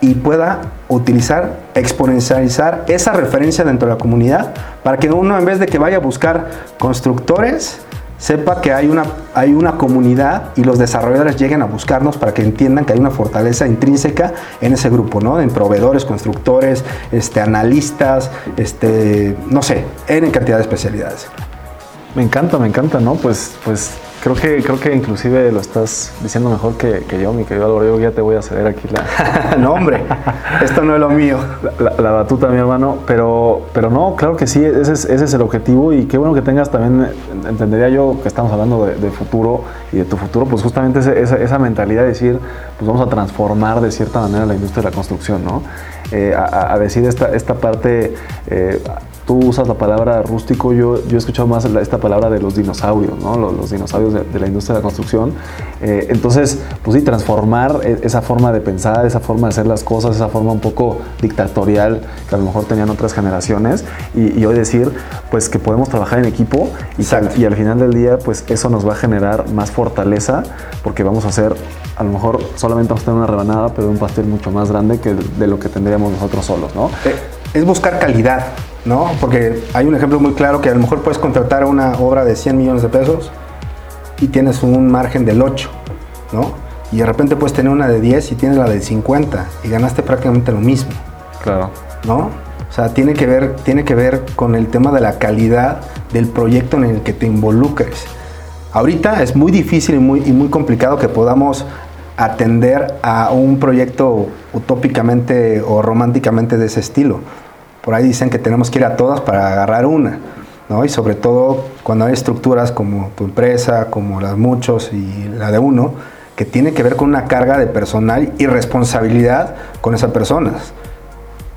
y pueda utilizar, exponencializar esa referencia dentro de la comunidad para que uno en vez de que vaya a buscar constructores, sepa que hay una, hay una comunidad y los desarrolladores lleguen a buscarnos para que entiendan que hay una fortaleza intrínseca en ese grupo, ¿no? En proveedores, constructores, este, analistas, este, no sé, en cantidad de especialidades. Me encanta, me encanta, ¿no? Pues, pues Creo que, creo que inclusive lo estás diciendo mejor que, yo, mi querido Álvaro. Yo ya te voy a ceder aquí la... no, hombre, esto no es lo mío. La, batuta, mi hermano. Pero, pero no, claro que sí, ese es, ese es el objetivo y qué bueno que tengas también, entendería yo que estamos hablando de, futuro y de tu futuro, pues justamente esa, esa, mentalidad de decir, pues vamos a transformar de cierta manera la industria de la construcción, ¿no? Eh, a, decir esta, esta parte... Eh, tú usas la palabra rústico, yo, yo he escuchado más esta palabra de los dinosaurios, ¿no? los, dinosaurios de, la industria de la construcción. Eh, entonces, pues sí, transformar e, esa forma de pensar, esa forma de hacer las cosas, esa forma un poco dictatorial que a lo mejor tenían otras generaciones y, hoy decir, pues que podemos trabajar en equipo y, y al final del día, pues eso nos va a generar más fortaleza porque vamos a hacer, a lo mejor solamente vamos a tener una rebanada, pero un pastel mucho más grande que de lo que tendríamos nosotros solos, ¿no? Eh, es buscar calidad. ¿no? Porque hay un ejemplo muy claro que a lo mejor puedes contratar una obra de 100 millones de pesos y tienes un margen del 8, ¿no? Y de repente puedes tener una de 10 y tienes la de 50 y ganaste prácticamente lo mismo. Claro. ¿No? O sea, tiene que ver, tiene que ver con el tema de la calidad del proyecto en el que te involucres. Ahorita es muy difícil y muy, y muy complicado que podamos atender a un proyecto utópicamente o románticamente de ese estilo por ahí dicen que tenemos que ir a todas para agarrar una, ¿no? Y sobre todo cuando hay estructuras como tu empresa, como las muchos y la de uno, que tiene que ver con una carga de personal y responsabilidad con esas personas.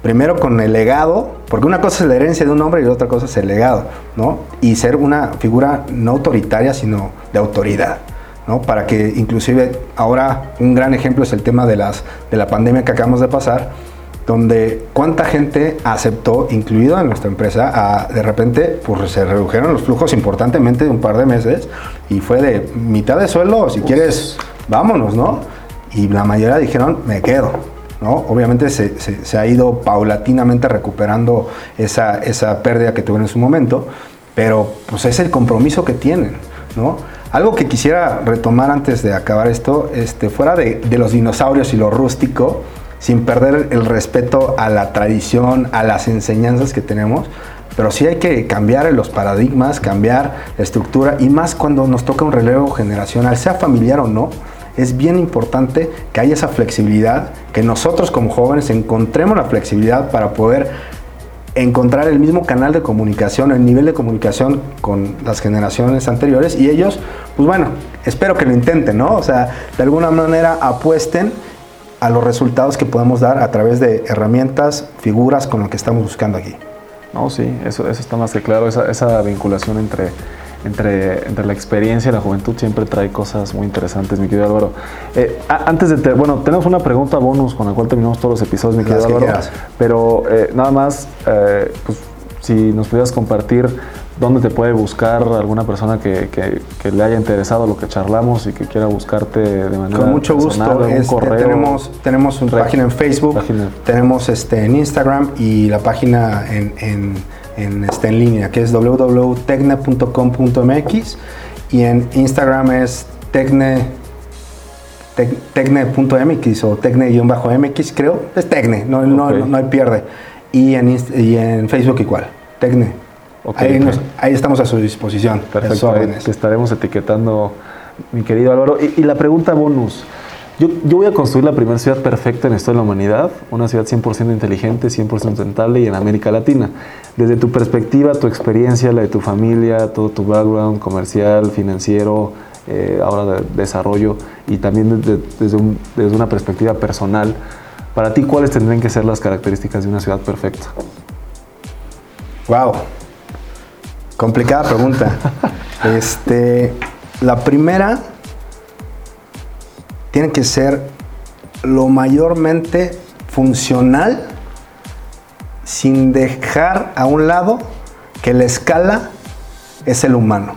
Primero con el legado, porque una cosa es la herencia de un hombre y otra cosa es el legado, ¿no? Y ser una figura no autoritaria, sino de autoridad. ¿No? Para que inclusive ahora un gran ejemplo es el tema de, las, de la pandemia que acabamos de pasar, donde cuánta gente aceptó, incluido en nuestra empresa, de repente pues, se redujeron los flujos importantemente de un par de meses y fue de mitad de sueldo, si quieres, vámonos, ¿no? Y la mayoría dijeron, me quedo, ¿no? Obviamente se, se, ha ido paulatinamente recuperando esa, esa pérdida que tuvieron en su momento, pero pues es el compromiso que tienen, ¿no? Algo que quisiera retomar antes de acabar esto, este, fuera de, de los dinosaurios y lo rústico, sin perder el respeto a la tradición, a las enseñanzas que tenemos, pero sí hay que cambiar los paradigmas, cambiar la estructura y más cuando nos toca un relevo generacional, sea familiar o no, es bien importante que haya esa flexibilidad, que nosotros como jóvenes encontremos la flexibilidad para poder encontrar el mismo canal de comunicación, el nivel de comunicación con las generaciones anteriores y ellos, pues bueno, espero que lo intenten, ¿no? O sea, de alguna manera apuesten a los resultados que podemos dar a través de herramientas, figuras con lo que estamos buscando aquí. No, sí, eso, eso está más que claro, esa, esa vinculación entre, entre, entre, la experiencia y la juventud siempre trae cosas muy interesantes, mi querido Álvaro. Eh, antes de, te, bueno, tenemos una pregunta bonus con la cual terminamos todos los episodios, mi querido Álvaro, pero eh, nada más, eh, pues, si nos pudieras compartir dónde te puede buscar alguna persona que, que, que, le haya interesado lo que charlamos y que quiera buscarte de manera Con mucho personal, gusto. Este, correo, tenemos, tenemos una página en Facebook, página. tenemos este, en Instagram y la página en, en, en, este, en línea que es www.tecne.com.mx y en Instagram es tecne tecne.mx o tecne-mx creo, es tecne, no, okay. no, no, hay pierde. Y en, y en Facebook igual, tecne. Okay. Ahí, nos, ahí, estamos a su disposición. Perfecto, estaremos etiquetando, mi querido Álvaro. Y, y la pregunta bonus. Yo, yo, voy a construir la primera ciudad perfecta en historia de la humanidad, una ciudad 100% inteligente, 100% rentable y en América Latina. Desde tu perspectiva, tu experiencia, la de tu familia, todo tu background comercial, financiero, eh, ahora de desarrollo y también desde, desde, un, desde una perspectiva personal, para ti, ¿cuáles tendrían que ser las características de una ciudad perfecta? Wow, Complicada pregunta. este, la primera tiene que ser lo mayormente funcional sin dejar a un lado que la escala es el humano.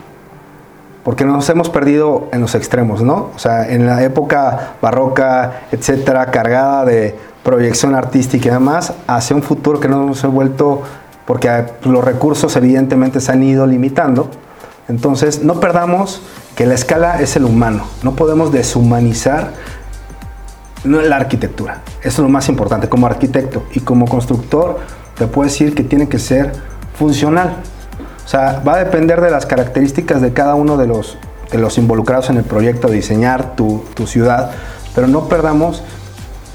Porque nos hemos perdido en los extremos, ¿no? O sea, en la época barroca, etcétera, cargada de proyección artística y demás, hacia un futuro que nos hemos vuelto porque los recursos evidentemente se han ido limitando. Entonces, no perdamos que la escala es el humano. No podemos deshumanizar la arquitectura. Eso es lo más importante. Como arquitecto y como constructor, te puedo decir que tiene que ser funcional. O sea, va a depender de las características de cada uno de los, de los involucrados en el proyecto de diseñar tu, tu ciudad, pero no perdamos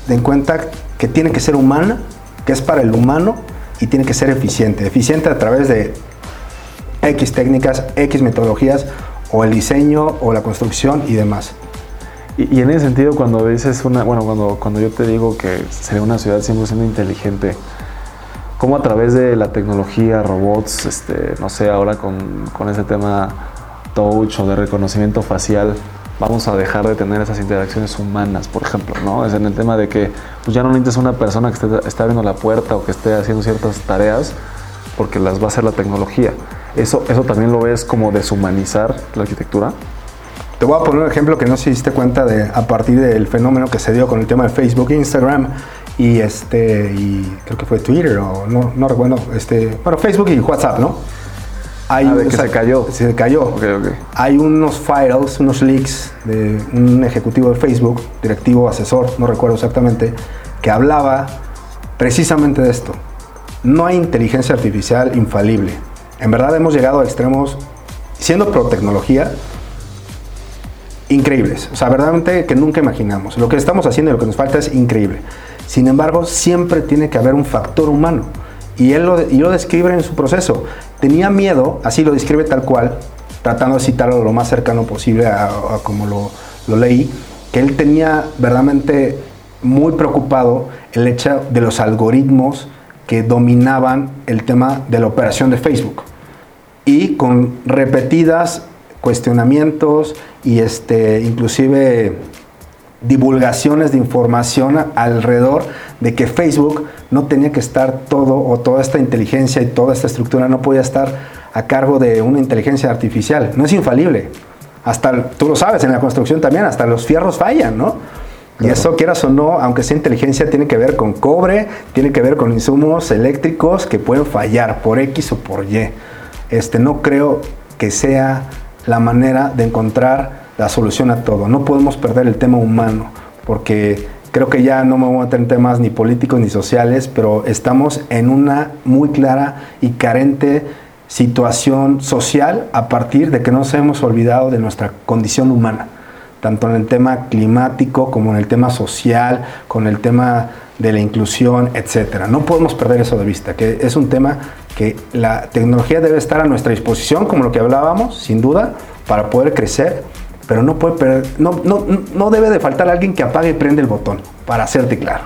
de en cuenta que tiene que ser humana, que es para el humano y tiene que ser eficiente. Eficiente a través de X técnicas, X metodologías o el diseño o la construcción y demás. Y, y en ese sentido, cuando dices una, bueno, cuando, cuando yo te digo que sería una ciudad 100% inteligente, ¿cómo a través de la tecnología, robots, este, no sé, ahora con, con ese tema touch o de reconocimiento facial, vamos a dejar de tener esas interacciones humanas, por ejemplo, ¿no? Es en el tema de que pues ya no necesitas una persona que esté, esté abriendo la puerta o que esté haciendo ciertas tareas porque las va a hacer la tecnología. ¿Eso, eso también lo ves como deshumanizar la arquitectura? Te voy a poner un ejemplo que no si diste cuenta de a partir del fenómeno que se dio con el tema de Facebook, Instagram y este y creo que fue Twitter o no, no recuerdo, este, bueno, Facebook y WhatsApp, ¿no? Hay ah, de que se cayó. Se cayó. Okay, okay. Hay unos files, unos leaks de un ejecutivo de Facebook, directivo, asesor, no recuerdo exactamente, que hablaba precisamente de esto. No hay inteligencia artificial infalible. En verdad hemos llegado a extremos, siendo pro tecnología, increíbles. O sea, verdaderamente que nunca imaginamos. Lo que estamos haciendo y lo que nos falta es increíble. Sin embargo, siempre tiene que haber un factor humano. Y él lo, y lo describe en su proceso. Tenía miedo, así lo describe tal cual, tratando de citarlo lo más cercano posible a, a como lo, lo, leí, que él tenía verdaderamente muy preocupado el hecho de los algoritmos que dominaban el tema de la operación de Facebook. Y con repetidas cuestionamientos y este, inclusive divulgaciones de información alrededor de que Facebook no tenía que estar todo o toda esta inteligencia y toda esta estructura no podía estar a cargo de una inteligencia artificial. No es infalible. Hasta, tú lo sabes, en la construcción también, hasta los fierros fallan, ¿no? Y eso, quieras o no, aunque sea inteligencia, tiene que ver con cobre, tiene que ver con insumos eléctricos que pueden fallar por X o por Y. Este, no creo que sea la manera de encontrar la solución a todo. No podemos perder el tema humano, porque creo que ya no me voy a meter en temas ni políticos ni sociales, pero estamos en una muy clara y carente situación social a partir de que nos hemos olvidado de nuestra condición humana, tanto en el tema climático como en el tema social, con el tema de la inclusión, etcétera. No podemos perder eso de vista, que es un tema que la tecnología debe estar a nuestra disposición, como lo que hablábamos, sin duda, para poder crecer, pero no, puede no, no, no debe de faltar alguien que apague y prende el botón, para hacerte claro.